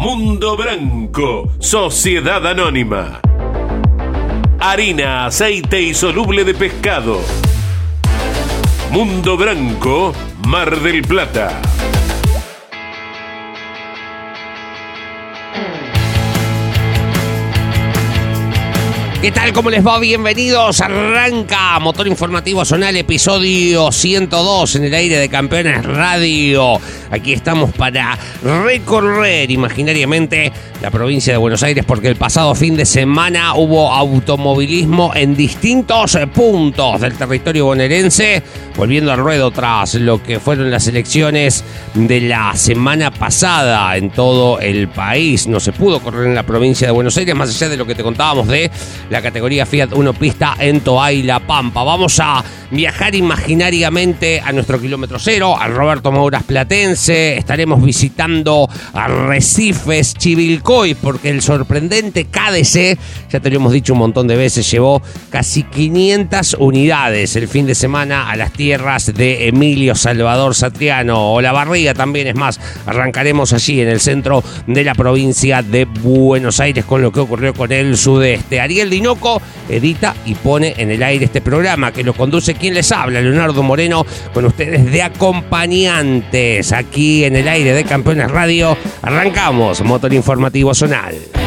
Mundo Branco, Sociedad Anónima. Harina, aceite y soluble de pescado. Mundo Branco, Mar del Plata. ¿Qué tal? ¿Cómo les va? Bienvenidos. Arranca Motor Informativo Zonal, episodio 102 en el aire de Campeones Radio. Aquí estamos para recorrer imaginariamente la provincia de Buenos Aires porque el pasado fin de semana hubo automovilismo en distintos puntos del territorio bonaerense, volviendo al ruedo tras lo que fueron las elecciones de la semana pasada en todo el país. No se pudo correr en la provincia de Buenos Aires, más allá de lo que te contábamos de la categoría Fiat 1 pista en Toa y La Pampa. Vamos a viajar imaginariamente a nuestro kilómetro cero, al Roberto Mouras Platense. Estaremos visitando Arrecifes, Chivilcoy, porque el sorprendente KDC, ya te lo hemos dicho un montón de veces, llevó casi 500 unidades el fin de semana a las tierras de Emilio Salvador Satriano o La Barriga también. Es más, arrancaremos allí en el centro de la provincia de Buenos Aires con lo que ocurrió con el sudeste. Ariel Edita y pone en el aire este programa que lo conduce quien les habla, Leonardo Moreno, con ustedes de acompañantes aquí en el aire de Campeones Radio. Arrancamos Motor Informativo Zonal.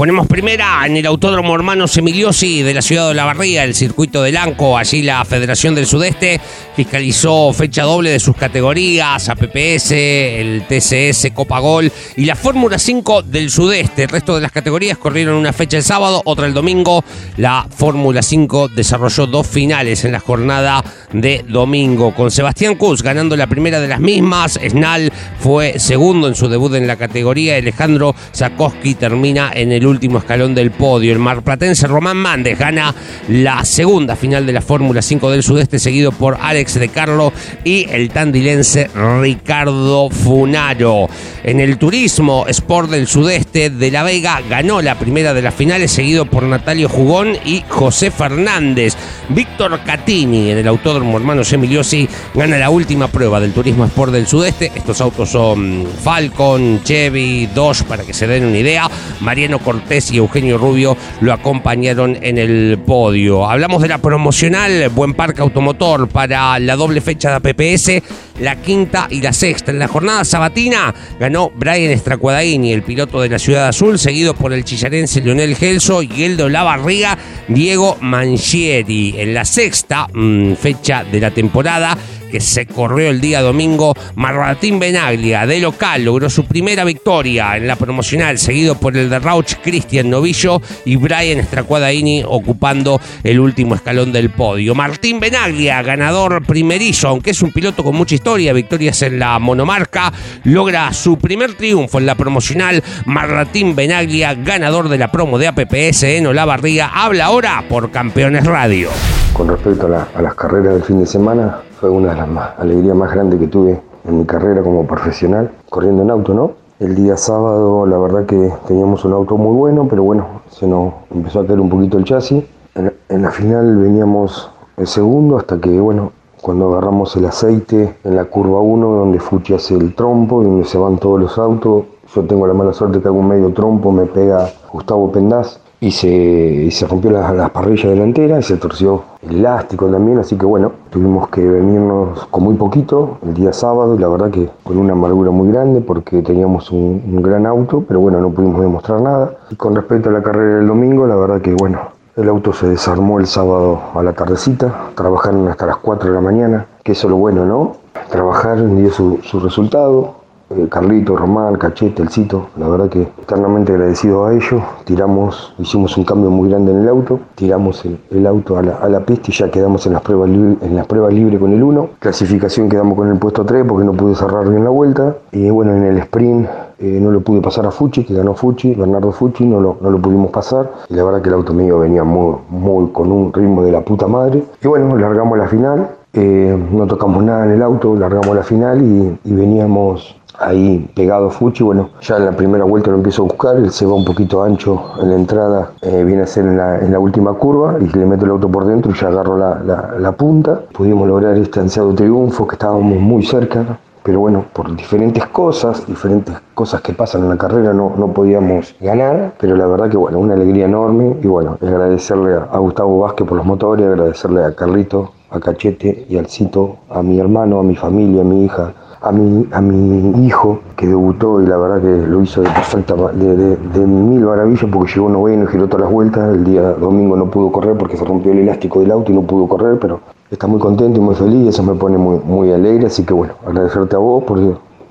Ponemos primera en el Autódromo Hermanos Emiliosi de la ciudad de La Barría, el circuito del Anco. Allí la Federación del Sudeste fiscalizó fecha doble de sus categorías, APPS, el TCS, Copa Gol y la Fórmula 5 del Sudeste. El resto de las categorías corrieron una fecha el sábado, otra el domingo. La Fórmula 5 desarrolló dos finales en la jornada de domingo, con Sebastián Kuz ganando la primera de las mismas. Snal fue segundo en su debut en la categoría. Alejandro Zakowski termina en el último escalón del podio. El marplatense Román Mández gana la segunda final de la Fórmula 5 del Sudeste, seguido por Alex de Carlo y el tandilense Ricardo Funaro. En el turismo Sport del Sudeste de La Vega ganó la primera de las finales, seguido por Natalio Jugón y José Fernández. Víctor Catini en el Autódromo Hermanos Emiliosi gana la última prueba del turismo Sport del Sudeste. Estos autos son Falcon, Chevy, Dodge, para que se den una idea. Mariano Cortés y Eugenio Rubio lo acompañaron en el podio. Hablamos de la promocional Buen Parque Automotor para la doble fecha de APPS, la quinta y la sexta. En la jornada sabatina ganó Brian Estracuadaini, el piloto de la Ciudad Azul, seguido por el chillarense Leonel Gelso y el de la Barriga, Diego Manchieri. En la sexta mmm, fecha de la temporada, que se corrió el día domingo, Marratín Benaglia de local logró su primera victoria en la promocional, seguido por el de Rauch Cristian Novillo y Brian Stracuadaini ocupando el último escalón del podio. Martín Benaglia, ganador primerizo, aunque es un piloto con mucha historia, victorias en la monomarca, logra su primer triunfo en la promocional. Martín Benaglia, ganador de la promo de APPS en Olavarría, habla ahora por Campeones Radio. Con respecto a las carreras del fin de semana, fue una de las más, alegrías más grandes que tuve en mi carrera como profesional, corriendo en auto, ¿no? El día sábado, la verdad que teníamos un auto muy bueno, pero bueno, se nos empezó a caer un poquito el chasis. En, la final veníamos el segundo hasta que, bueno, cuando agarramos el aceite en la curva 1, donde Fuchi hace el trompo donde se van todos los autos, yo tengo la mala suerte que hago un medio trompo, me pega Gustavo Pendaz y se, se rompió las la parrillas delanteras y se torció el elástico también, así que bueno, tuvimos que venirnos con muy poquito el día sábado la verdad que con una amargura muy grande porque teníamos un, gran auto, pero bueno, no pudimos demostrar nada. Y con respecto a la carrera del domingo, la verdad que bueno, el auto se desarmó el sábado a la tardecita, trabajaron hasta las 4 de la mañana, que eso es lo bueno, ¿no? Trabajar dio su, su resultado, Carlito, Román, Cachete, El Cito, la verdad que eternamente agradecido a ellos. Tiramos, hicimos un cambio muy grande en el auto, tiramos el, auto a la, pista y ya quedamos en las pruebas libres en las pruebas libres con el 1. Clasificación quedamos con el puesto 3 porque no pude cerrar bien la vuelta. Y bueno, en el sprint eh, no lo pude pasar a Fuchi, que ganó Fuchi, Bernardo Fuchi, no lo, no lo pudimos pasar. Y la verdad que el auto mío venía muy, muy con un ritmo de la puta madre. Y bueno, largamos la final. Eh, no tocamos nada en el auto, largamos la final y veníamos ahí pegado Fuchi, bueno, ya en la primera vuelta lo empiezo a buscar, él se va un poquito ancho en la entrada, eh, viene a ser en la, última curva y le meto el auto por dentro y ya agarro la, punta. Pudimos lograr este ansiado triunfo, que estábamos muy cerca, pero bueno, por diferentes cosas, diferentes cosas que pasan en la carrera no, no podíamos ganar, pero la verdad que bueno, una alegría enorme y bueno, agradecerle a, Gustavo Vázquez por los motores, agradecerle a Carlito, a Cachete y al Cito, a mi hermano, a mi familia, a mi hija, a mi, a mi hijo que debutó y la verdad que lo hizo de perfecta, de, de, mil maravillas porque llegó noveno y giró todas las vueltas. El día domingo no pudo correr porque se rompió el elástico del auto y no pudo correr, pero está muy contento y muy feliz y eso me pone muy, muy alegre. Así que bueno, agradecerte a vos por,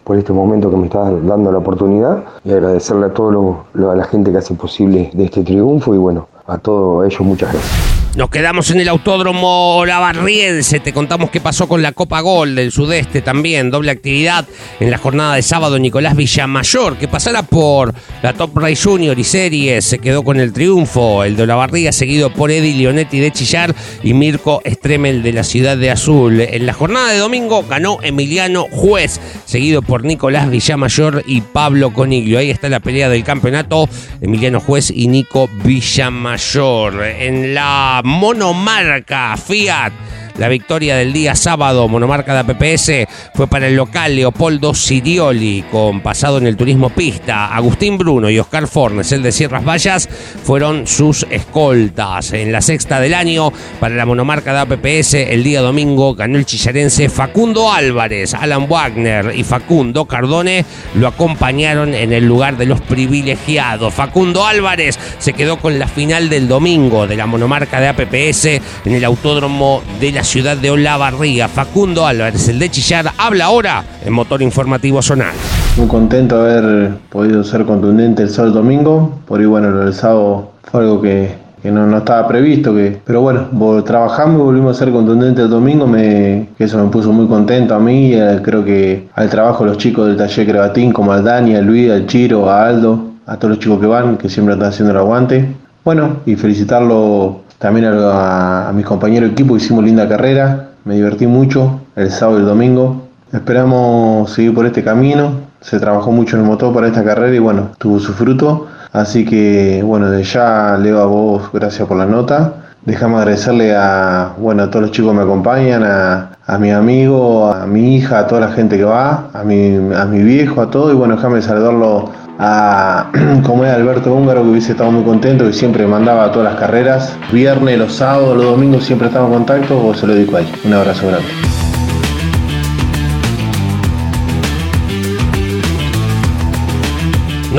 por este momento que me estás dando la oportunidad y agradecerle a todo lo, a la gente que hace posible de este triunfo y bueno, a todos ellos muchas gracias. Nos quedamos en el Autódromo Lavarriense. Te contamos qué pasó con la Copa Gol del Sudeste también. Doble actividad en la jornada de sábado. Nicolás Villamayor, que pasara por la Top Race Junior y Series, se quedó con el triunfo. El de Olavarría, seguido por Eddie Leonetti de Chillar y Mirko Stremel de la Ciudad de Azul. En la jornada de domingo ganó Emiliano Juez, seguido por Nicolás Villamayor y Pablo Coniglio. Ahí está la pelea del campeonato. Emiliano Juez y Nico Villamayor. En la monomarca Fiat la victoria del día sábado, monomarca de APPS, fue para el local Leopoldo Sirioli, con pasado en el turismo pista. Agustín Bruno y Oscar Fornes, el de Sierras Vallas, fueron sus escoltas. En la sexta del año, para la monomarca de APPS, el día domingo ganó el chillarense Facundo Álvarez, Alan Wagner y Facundo Cardone lo acompañaron en el lugar de los privilegiados. Facundo Álvarez se quedó con la final del domingo de la monomarca de APPS en el autódromo de la ciudad de Olavarría. Facundo Álvarez, el de Chillar, habla ahora en Motor Informativo Zonal. Muy contento de haber podido ser contundente el sábado domingo. Por ahí, bueno, del sábado fue algo que, no, estaba previsto, que, pero bueno, trabajamos y volvimos a ser contundentes el domingo, eso me puso muy contento a mí, eh, creo que al trabajo de los chicos del taller Crebatín, como al Dani, al Luis, al Chiro, a Aldo, a todos los chicos que van, que siempre están haciendo el aguante. Bueno, y felicitarlo también a, mis compañeros equipo hicimos linda carrera, me divertí mucho el sábado y el domingo. Esperamos seguir por este camino, se trabajó mucho en el motor para esta carrera y bueno, tuvo su fruto. Así que bueno, de ya leo a vos gracias por la nota. Déjame agradecerle a, bueno, a todos los chicos que me acompañan, a, a mi amigo, a mi hija, a toda la gente que va, a mi, a mi viejo, a todo. Y bueno, déjame saludarlo a, como es Alberto Húngaro, que hubiese estado muy contento, que siempre mandaba todas las carreras. Viernes, los sábados, los domingos siempre estaba en contacto, o se lo dedico a él. Un abrazo grande.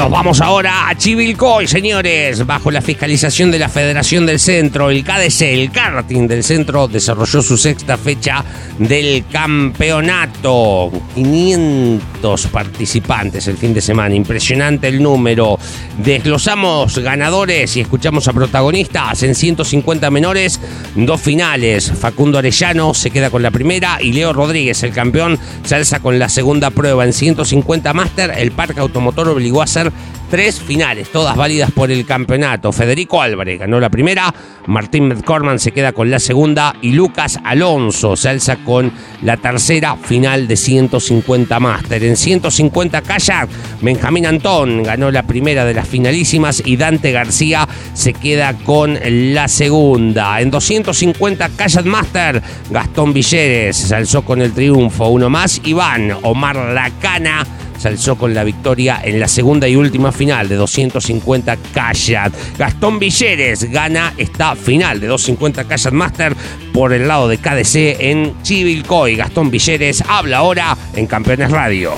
Nos vamos ahora a Chivilcoy, señores. Bajo la fiscalización de la Federación del Centro, el KDC, el karting del centro, desarrolló su sexta fecha del campeonato. 500 participantes el fin de semana. Impresionante el número. Desglosamos ganadores y escuchamos a protagonistas en 150 menores. Dos finales. Facundo Arellano se queda con la primera y Leo Rodríguez, el campeón, se alza con la segunda prueba. En 150 máster, el parque automotor obligó a hacer tres finales, todas válidas por el campeonato. Federico Álvarez ganó la primera, Martín Medcorman se queda con la segunda y Lucas Alonso se alza con la tercera final de 150 máster. En 150 kayak, Benjamín Antón ganó la primera de las finalísimas y Dante García se queda con la segunda. En 250 kayak master, Gastón Villeres se alzó con el triunfo. Uno más, Iván Omar Lacana se alzó con la victoria en la segunda y última final de 250 Kayak. Gastón Villeres gana esta final de 250 Kayak Master por el lado de KDC en Chivilcoy. Gastón Villeres habla ahora en Campeones Radio.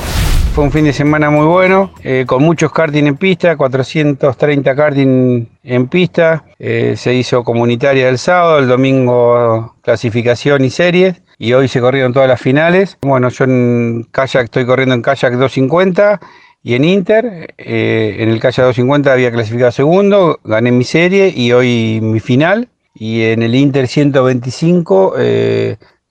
Fue un fin de semana muy bueno, eh, con muchos karting en pista, 430 karting en pista. Eh, se hizo comunitaria el sábado, el domingo clasificación y series. Y hoy se corrieron todas las finales. Bueno, yo en kayak estoy corriendo en kayak 250 y en Inter. Eh, en el kayak 250 había clasificado segundo, gané mi serie y hoy mi final. Y en el Inter 125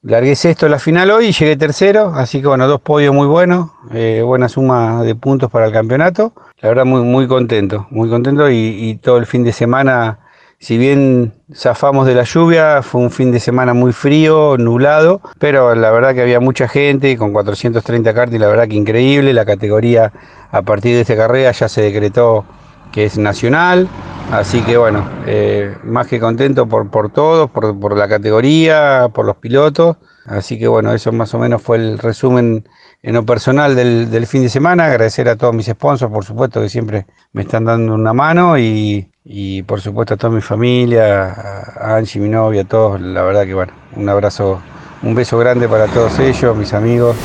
Largué sexto la final hoy y llegué tercero, así que bueno, dos podios muy buenos, eh, buena suma de puntos para el campeonato. La verdad muy, muy contento, muy contento y, todo el fin de semana, si bien zafamos de la lluvia, fue un fin de semana muy frío, nublado, pero la verdad que había mucha gente con 430 cartas y la verdad que increíble, la categoría a partir de esta carrera ya se decretó que es nacional, así que bueno, eh, más que contento por, por todos, por, por, la categoría, por los pilotos, así que bueno, eso más o menos fue el resumen en lo personal del, del fin de semana, agradecer a todos mis sponsors, por supuesto, que siempre me están dando una mano y, y por supuesto a toda mi familia, a Angie, mi novia, a todos, la verdad que bueno, un abrazo, un beso grande para todos ellos, mis amigos.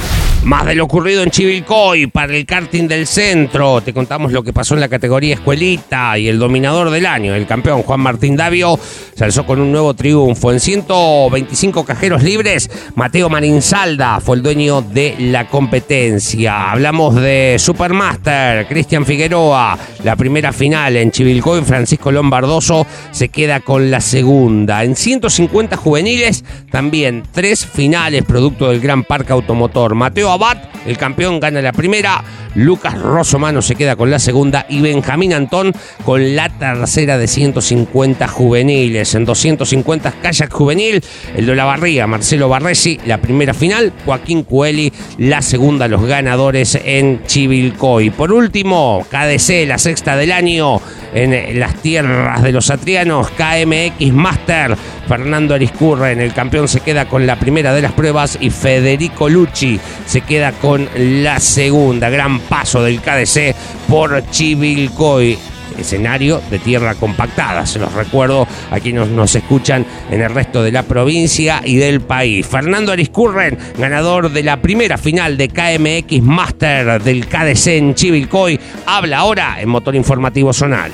Más de lo ocurrido en Chivilcoy para el karting del centro. Te contamos lo que pasó en la categoría escuelita y el dominador del año, el campeón Juan Martín Davio, se alzó con un nuevo triunfo. En 125 cajeros libres, Mateo Marinsalda fue el dueño de la competencia. Hablamos de Supermaster, Cristian Figueroa, la primera final en Chivilcoy, Francisco Lombardoso se queda con la segunda. En 150 juveniles, también tres finales producto del Gran Parque Automotor. Mateo Abad, el campeón, gana la primera. Lucas Rosomano se queda con la segunda y Benjamín Antón con la tercera de 150 juveniles. En 250 kayak juvenil, el de la Barría, Marcelo Barresi, la primera final, Joaquín Cueli, la segunda, los ganadores en Chivilcoy. Por último, KDC, la sexta del año en las tierras de los atrianos, KMX Master, Fernando Ariscurren, el campeón se queda con la primera de las pruebas y Federico Lucci se queda con la segunda. Gran paso del KDC por Chivilcoy escenario de tierra compactada. Se los recuerdo a quienes nos escuchan en el resto de la provincia y del país. Fernando Ariscurren, ganador de la primera final de KMX Master del KDC en Chivilcoy, habla ahora en Motor Informativo Zonal.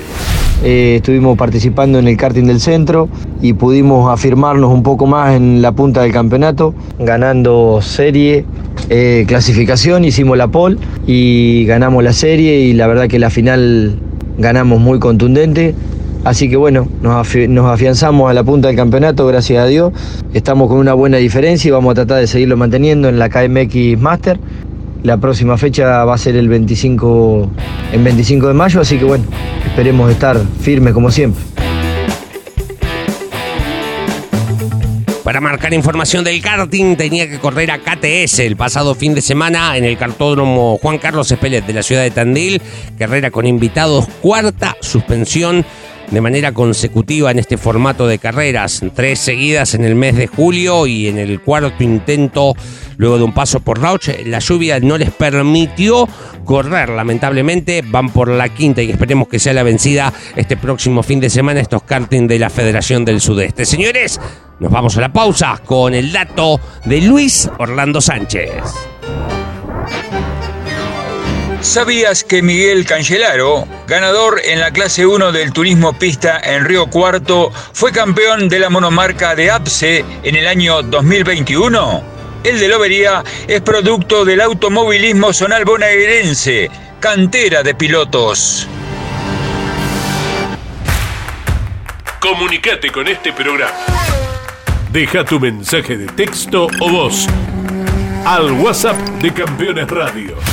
Eh, estuvimos participando en el karting del centro y pudimos afirmarnos un poco más en la punta del campeonato, ganando serie, eh, clasificación, hicimos la pole y ganamos la serie y la verdad que la final ganamos muy contundente. Así que bueno, nos, afianzamos a la punta del campeonato, gracias a Dios. Estamos con una buena diferencia y vamos a tratar de seguirlo manteniendo en la KMX Master. La próxima fecha va a ser el 25, en 25 de mayo, así que bueno, esperemos estar firmes como siempre. Para marcar información del karting tenía que correr a KTS el pasado fin de semana en el cartódromo Juan Carlos Espelet de la ciudad de Tandil. Carrera con invitados, cuarta suspensión de manera consecutiva en este formato de carreras, tres seguidas en el mes de julio y en el cuarto intento, luego de un paso por Rauch, la lluvia no les permitió correr, lamentablemente van por la quinta y esperemos que sea la vencida este próximo fin de semana estos karting de la Federación del Sudeste. Señores, nos vamos a la pausa con el dato de Luis Orlando Sánchez. ¿Sabías que Miguel Cangelaro, ganador en la clase 1 del turismo pista en Río Cuarto, fue campeón de la monomarca de APSE en el año 2021? El de Lobería es producto del automovilismo zonal bonaerense, cantera de pilotos. Comunicate con este programa. Deja tu mensaje de texto o voz al WhatsApp de Campeones Radio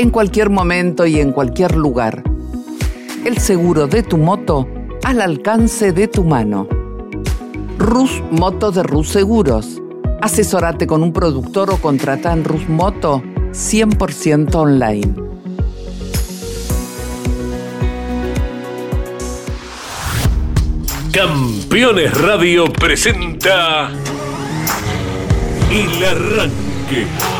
en cualquier momento y en cualquier lugar. El seguro de tu moto al alcance de tu mano. Rus Moto de Rus Seguros. Asesórate con un productor o contrata en Rus Moto 100% online. Campeones Radio presenta El Arranque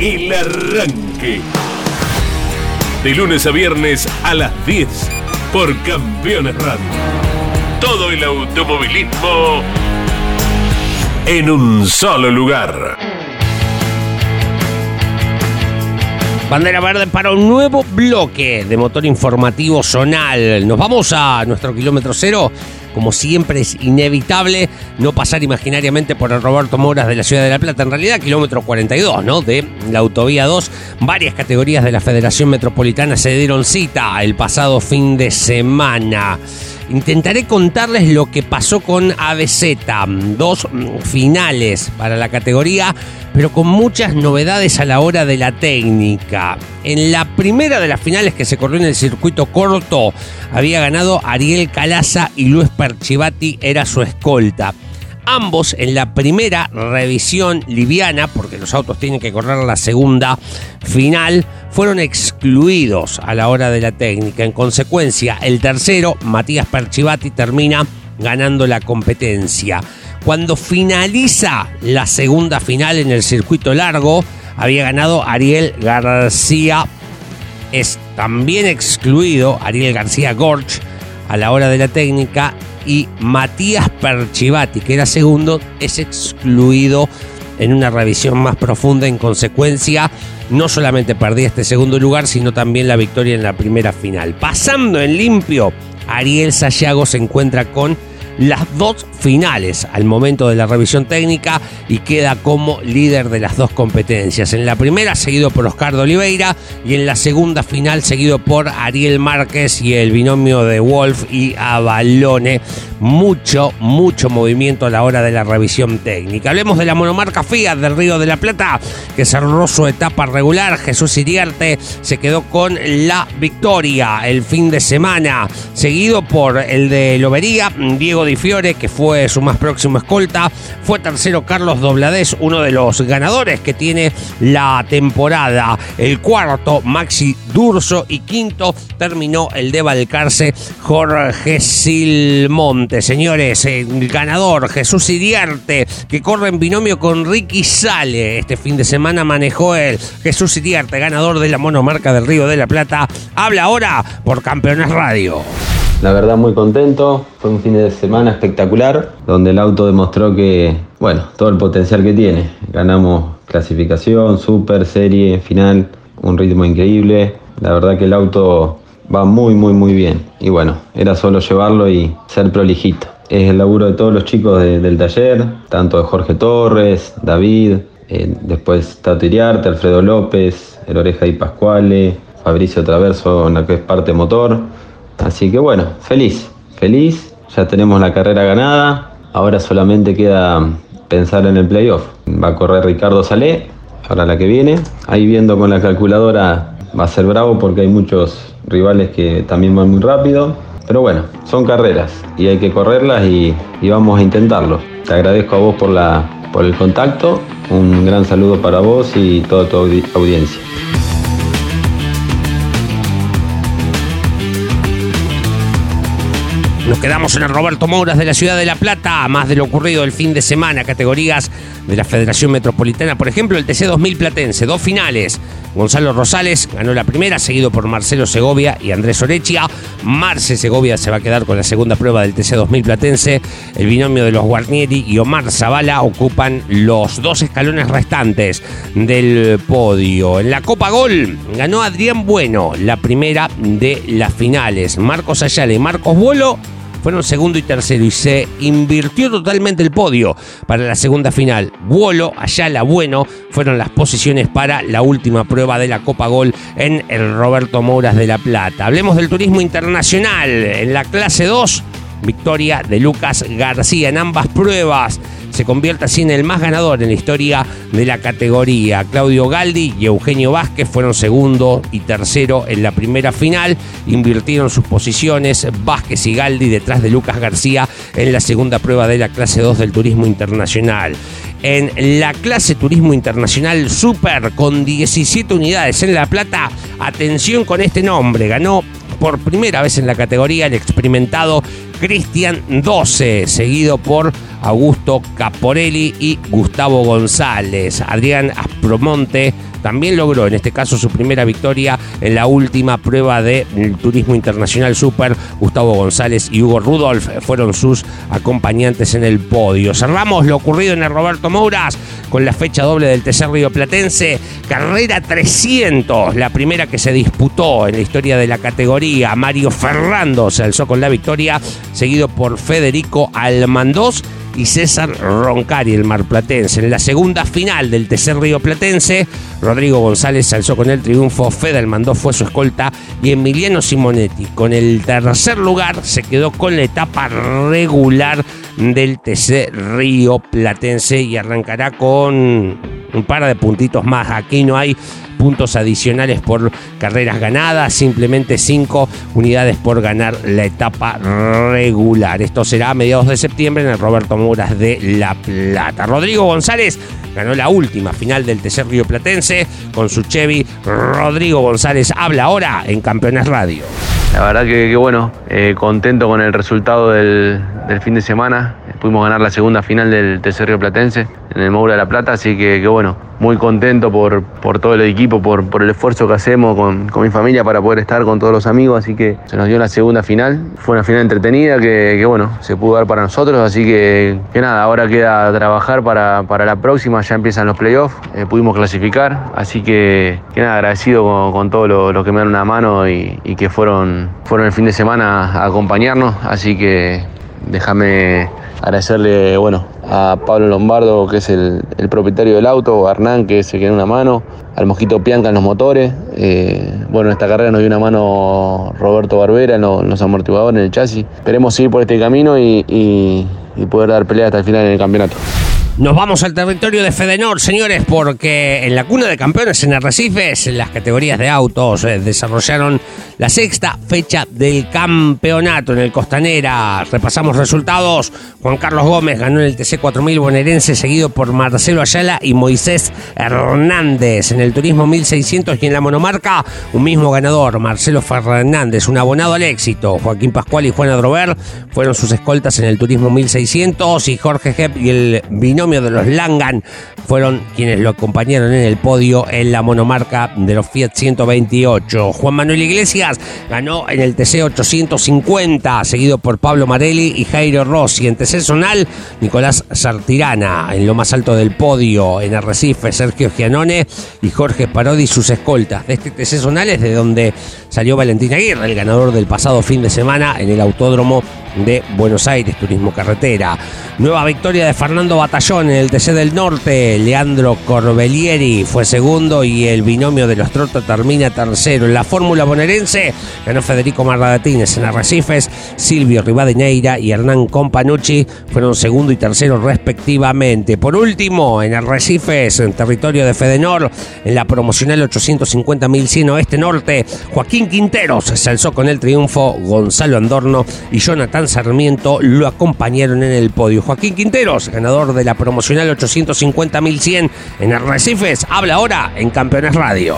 El Arranque. De lunes a viernes a las 10 por Campeones Radio. Todo el automovilismo en un solo lugar. Bandera verde para un nuevo bloque de motor informativo zonal. Nos vamos a nuestro kilómetro cero como siempre es inevitable no pasar imaginariamente por el Roberto Moras de la Ciudad de La Plata. En realidad, kilómetro 42, ¿no? De la autovía 2. Varias categorías de la Federación Metropolitana se dieron cita el pasado fin de semana. Intentaré contarles lo que pasó con ABZ. Dos finales para la categoría, pero con muchas novedades a la hora de la técnica. En la primera de las finales que se corrió en el circuito corto, había ganado Ariel Calaza y Luis Perchivati era su escolta. Ambos en la primera revisión liviana, porque los autos tienen que correr la segunda final, fueron excluidos a la hora de la técnica. En consecuencia, el tercero, Matías Perchivati, termina ganando la competencia. Cuando finaliza la segunda final en el circuito largo, había ganado Ariel García. Es también excluido Ariel García Gorch a la hora de la técnica y Matías Perchivati, que era segundo, es excluido en una revisión más profunda. En consecuencia, no solamente perdía este segundo lugar, sino también la victoria en la primera final. Pasando en limpio, Ariel Sayago se encuentra con las dos finales al momento de la revisión técnica y queda como líder de las dos competencias. En la primera seguido por Oscar de Oliveira y en la segunda final seguido por Ariel Márquez y el binomio de Wolf y Avalone. Mucho, mucho movimiento a la hora de la revisión técnica. Hablemos de la monomarca Fiat del Río de la Plata que cerró su etapa regular. Jesús Iriarte se quedó con la victoria el fin de semana, seguido por el de Lobería, Diego Di Fiore, que fue su más próximo escolta. Fue tercero Carlos Dobladés, uno de los ganadores que tiene la temporada. El cuarto, Maxi Durso. Y quinto, terminó el de Valcarce, Jorge Silmonte. Señores, el ganador, Jesús Iriarte, que corre en binomio con Ricky Sale. Este fin de semana manejó el Jesús Iriarte, ganador de la monomarca del Río de la Plata. Habla ahora por Campeones Radio. La verdad muy contento, fue un fin de semana espectacular, donde el auto demostró que, bueno, todo el potencial que tiene. Ganamos clasificación, super, serie, final, un ritmo increíble. La verdad que el auto va muy, muy, muy bien. Y bueno, era solo llevarlo y ser prolijito. Es el laburo de todos los chicos del taller, tanto de Jorge Torres, David, eh, después Tato Iriarte, Alfredo López, El Oreja y Pascuale, Fabricio Traverso en la que es parte motor Así que bueno, feliz, feliz, ya tenemos la carrera ganada, ahora solamente queda pensar en el playoff. Va a correr Ricardo Salé, para la que viene. Ahí viendo con la calculadora va a ser bravo porque hay muchos rivales que también van muy rápido. Pero bueno, son carreras y hay que correrlas y, vamos a intentarlo. Te agradezco a vos por, la, por el contacto. Un gran saludo para vos y toda tu audi- audiencia. Nos quedamos en el Roberto Mouras de la ciudad de La Plata, más de lo ocurrido el fin de semana, categorías de la Federación Metropolitana, por ejemplo, el TC 2000 Platense, dos finales. Gonzalo Rosales ganó la primera, seguido por Marcelo Segovia y Andrés Orechia. Marce Segovia se va a quedar con la segunda prueba del TC 2000 Platense. El binomio de los Guarnieri y Omar Zavala ocupan los dos escalones restantes del podio. En la Copa Gol ganó Adrián Bueno, la primera de las finales. Marcos Ayala y Marcos Bolo fueron segundo y tercero y se invirtió totalmente el podio para la segunda final. Buolo, Ayala, Bueno fueron las posiciones para la última prueba de la Copa Gol en el Roberto Mouras de La Plata. Hablemos del turismo internacional en la clase 2. Victoria de Lucas García en ambas pruebas. Se convierte así en el más ganador en la historia de la categoría. Claudio Galdi y Eugenio Vázquez fueron segundo y tercero en la primera final. Invirtieron sus posiciones Vázquez y Galdi detrás de Lucas García en la segunda prueba de la clase 2 del turismo internacional. En la clase Turismo Internacional Super con 17 unidades en La Plata, atención con este nombre, ganó por primera vez en la categoría el experimentado Cristian 12, seguido por Augusto Caporelli y Gustavo González. Adrián Aspromonte también logró en este caso su primera victoria en la última prueba del Turismo Internacional Super. Gustavo González y Hugo Rudolf fueron sus acompañantes en el podio. Cerramos lo ocurrido en el Roberto Mouras con la fecha doble del tercer Río Platense. Carrera 300, la primera que se disputó en la historia de la categoría. Mario Ferrando se alzó con la victoria, seguido por Federico Almandós y César Roncari, el marplatense. En la segunda final del tercer Río Platense, Rodrigo González se alzó con el triunfo, Fede Almandó fue su escolta y Emiliano Simonetti con el tercer lugar se quedó con la etapa regular del TC Río Platense y arrancará con un par de puntitos más. Aquí no hay puntos adicionales por carreras ganadas, simplemente cinco unidades por ganar la etapa regular. Esto será a mediados de septiembre en el Roberto Muras de La Plata. Rodrigo González ganó la última final del tercer Río Platense con su Chevy. Rodrigo González habla ahora en Campeones Radio. La verdad que, bueno, eh, contento con el resultado del fin de semana. Pudimos ganar la segunda final del tercer Río Platense en el Moura de la Plata, así que, bueno, muy contento por, por todo el equipo, por, por el esfuerzo que hacemos con, con, mi familia para poder estar con todos los amigos, así que se nos dio la segunda final. Fue una final entretenida que, que bueno, se pudo dar para nosotros, así que, que nada, ahora queda trabajar para, para la próxima, ya empiezan los playoffs, eh, pudimos clasificar, así que, que nada, agradecido con, con todos los lo que me dan una mano y, y que fueron, fueron el fin de semana a acompañarnos, así que déjame agradecerle bueno, a Pablo Lombardo, que es el, propietario del auto, a Hernán, que se quedó una mano, al Mosquito Pianca en los motores. Eh, bueno, en esta carrera nos dio una mano Roberto Barbera en los, amortiguadores, en el chasis. Esperemos seguir por este camino y poder dar pelea hasta el final en el campeonato. Nos vamos al territorio de Fedenor, señores, porque en la cuna de campeones en Arrecifes, las categorías de autos, eh, desarrollaron la sexta fecha del campeonato en el Costanera. Repasamos resultados. Juan Carlos Gómez ganó en el TC 4000 bonaerense, seguido por Marcelo Ayala y Moisés Hernández. En el Turismo 1600 y en la monomarca, un mismo ganador, Marcelo Fernández, un abonado al éxito. Joaquín Pascual y Juan Adrover fueron sus escoltas en el Turismo 1600 y Jorge Hepp y el binomio de los Langan fueron quienes lo acompañaron en el podio en la monomarca de los Fiat 128. Juan Manuel Iglesias ganó en el TC 850, seguido por Pablo Marelli y Jairo Rossi. En TC Zonal, Nicolás Sartirana en lo más alto del podio. En Arrecife, Sergio Gianone y Jorge Parodi, sus escoltas. De este TC Zonal es de donde salió Valentín Aguirre, el ganador del pasado fin de semana en el Autódromo de Buenos Aires, Turismo Carretera. Nueva victoria de Fernando Batallón en el TC del Norte. Leandro Corbellieri fue segundo y el binomio de los Trota termina tercero. En la Fórmula bonaerense ganó Federico Marradatines en Arrecifes, Silvio Rivadeneira y Hernán Companucci fueron segundo y tercero respectivamente. Por último, en Arrecifes, en territorio de Fedenor, en la promocional 850.100 Oeste Norte, Joaquín Quinteros se alzó con el triunfo, Gonzalo Andorno y Jonathan Sarmiento lo acompañaron en el podio. Joaquín Quinteros, ganador de la promocional 850.100 en Arrecifes, habla ahora en Campeones Radio.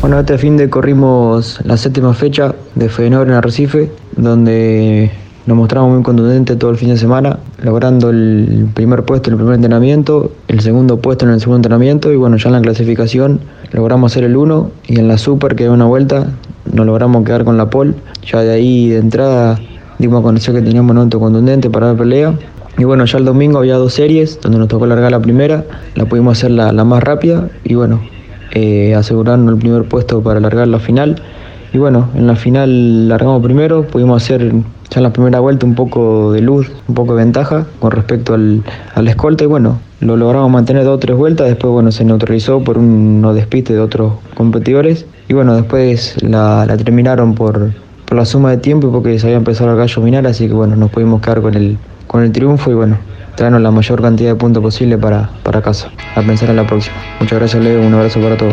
Bueno, este fin de corrimos la séptima fecha de Fedenor en Arrecife, donde nos mostramos muy contundentes todo el fin de semana, logrando el primer puesto en el primer entrenamiento, el segundo puesto en el segundo entrenamiento y bueno, ya en la clasificación logramos hacer el 1 y en la Super, que es una vuelta, nos logramos quedar con la pole. Ya de ahí de entrada dimos a conocer que teníamos un auto contundente para la pelea y bueno, ya el domingo había dos series donde nos tocó largar la primera, la pudimos hacer la, la más rápida y bueno, eh, asegurarnos el primer puesto para largar la final. Y bueno, en la final largamos primero, pudimos hacer ya en la primera vuelta un poco de luz, un poco de ventaja con respecto al, al escolta y bueno, lo logramos mantener dos o tres vueltas, después bueno, se neutralizó por unos despistes de otros competidores. Y bueno, después la, la terminaron por, por la suma de tiempo y porque se había empezado a gallo final, así que bueno, nos pudimos quedar con el, con el triunfo y bueno, traernos la mayor cantidad de puntos posible para, para casa. A pensar en la próxima. Muchas gracias, Leo. Un abrazo para todos.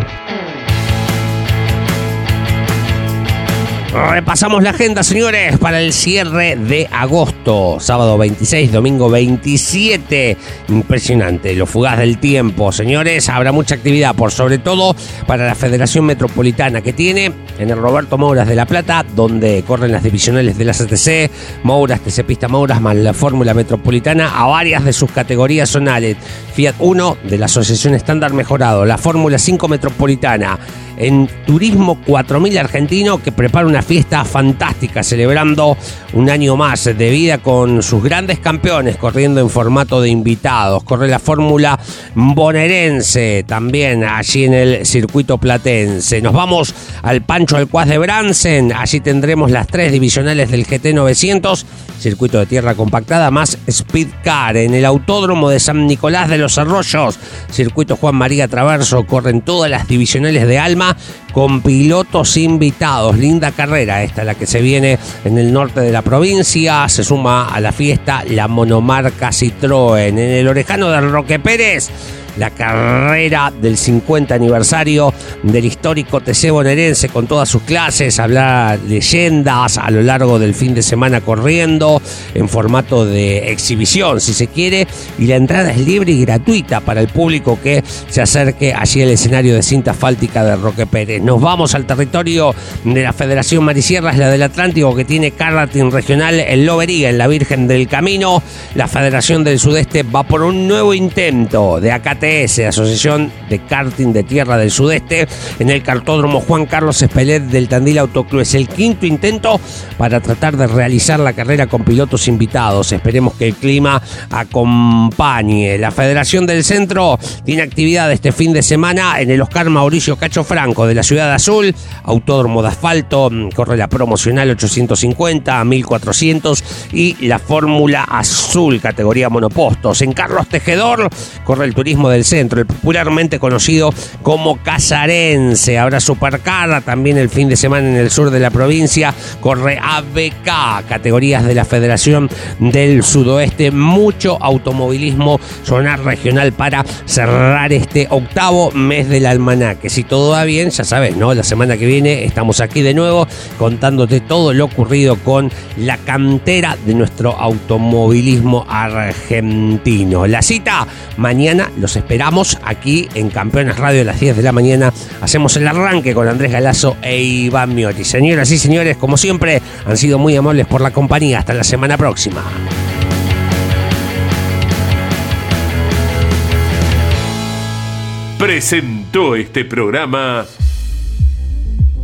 Repasamos la agenda, señores, para el cierre de agosto. Sábado 26, domingo 27. Impresionante, lo fugaz del tiempo, señores. Habrá mucha actividad, por sobre todo para la Federación Metropolitana que tiene en el Roberto Mouras de La Plata, donde corren las divisionales de la CTC, Mouras, TC Pista Mouras, más la Fórmula Metropolitana, a varias de sus categorías zonales. Fiat 1 de la Asociación Estándar Mejorado, la Fórmula 5 Metropolitana en Turismo 4000 Argentino que prepara una fiesta fantástica celebrando un año más de vida con sus grandes campeones corriendo en formato de invitados. Corre la Fórmula bonaerense también allí en el circuito platense. Nos vamos al Pancho Alcuaz de Bransen. Allí tendremos las tres divisionales del GT 900, circuito de tierra compactada más Speed Car en el Autódromo de San Nicolás de los Arroyos. Circuito Juan María Traverso corren todas las divisionales de Alma con pilotos invitados. Linda carrera esta, la que se viene en el norte de la provincia. Se suma a la fiesta la monomarca Citroën. En el orejano del Roque Pérez la carrera del 50 aniversario del histórico TC bonaerense con todas sus clases, hablar leyendas a lo largo del fin de semana corriendo en formato de exhibición, si se quiere, y la entrada es libre y gratuita para el público que se acerque allí al escenario de cinta asfáltica de Roque Pérez. Nos vamos al territorio de la Federación Marisierras, la del Atlántico, que tiene karting regional en Lobería, en la Virgen del Camino. La Federación del Sudeste va por un nuevo intento de AKT Asociación de Karting de Tierra del Sudeste, en el cartódromo Juan Carlos Espelet del Tandil Autoclub. Es el quinto intento para tratar de realizar la carrera con pilotos invitados. Esperemos que el clima acompañe. La Federación del Centro tiene actividad este fin de semana en el Oscar Mauricio Cacho Franco de la Ciudad Azul, Autódromo de Asfalto, corre la promocional 850, 1400 y la Fórmula Azul, categoría monopostos. En Carlos Tejedor corre el turismo del centro, el popularmente conocido como Casarense. Habrá Supercar también el fin de semana en el sur de la provincia. Corre ABK, categorías de la Federación del Sudoeste. Mucho automovilismo sonar regional para cerrar este octavo mes del almanaque. Si todo va bien, ya sabes, ¿no? La semana que viene estamos aquí de nuevo contándote todo lo ocurrido con la cantera de nuestro automovilismo argentino. La cita mañana los esperamos aquí en Campeones Radio a las 10 de la mañana. Hacemos el arranque con Andrés Galazo e Iván Miotti. Señoras y señores, como siempre, han sido muy amables por la compañía. Hasta la semana próxima. Presentó este programa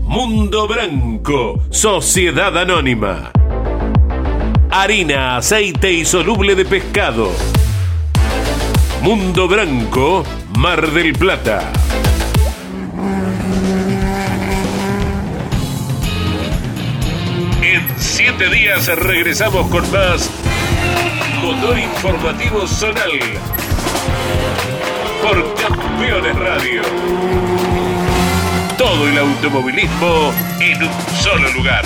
Mundo Branco, Sociedad Anónima. Harina, aceite y soluble de pescado. Mundo Branco, Mar del Plata. En siete días regresamos con más Motor Informativo Zonal por Campeones Radio. Todo el automovilismo en un solo lugar.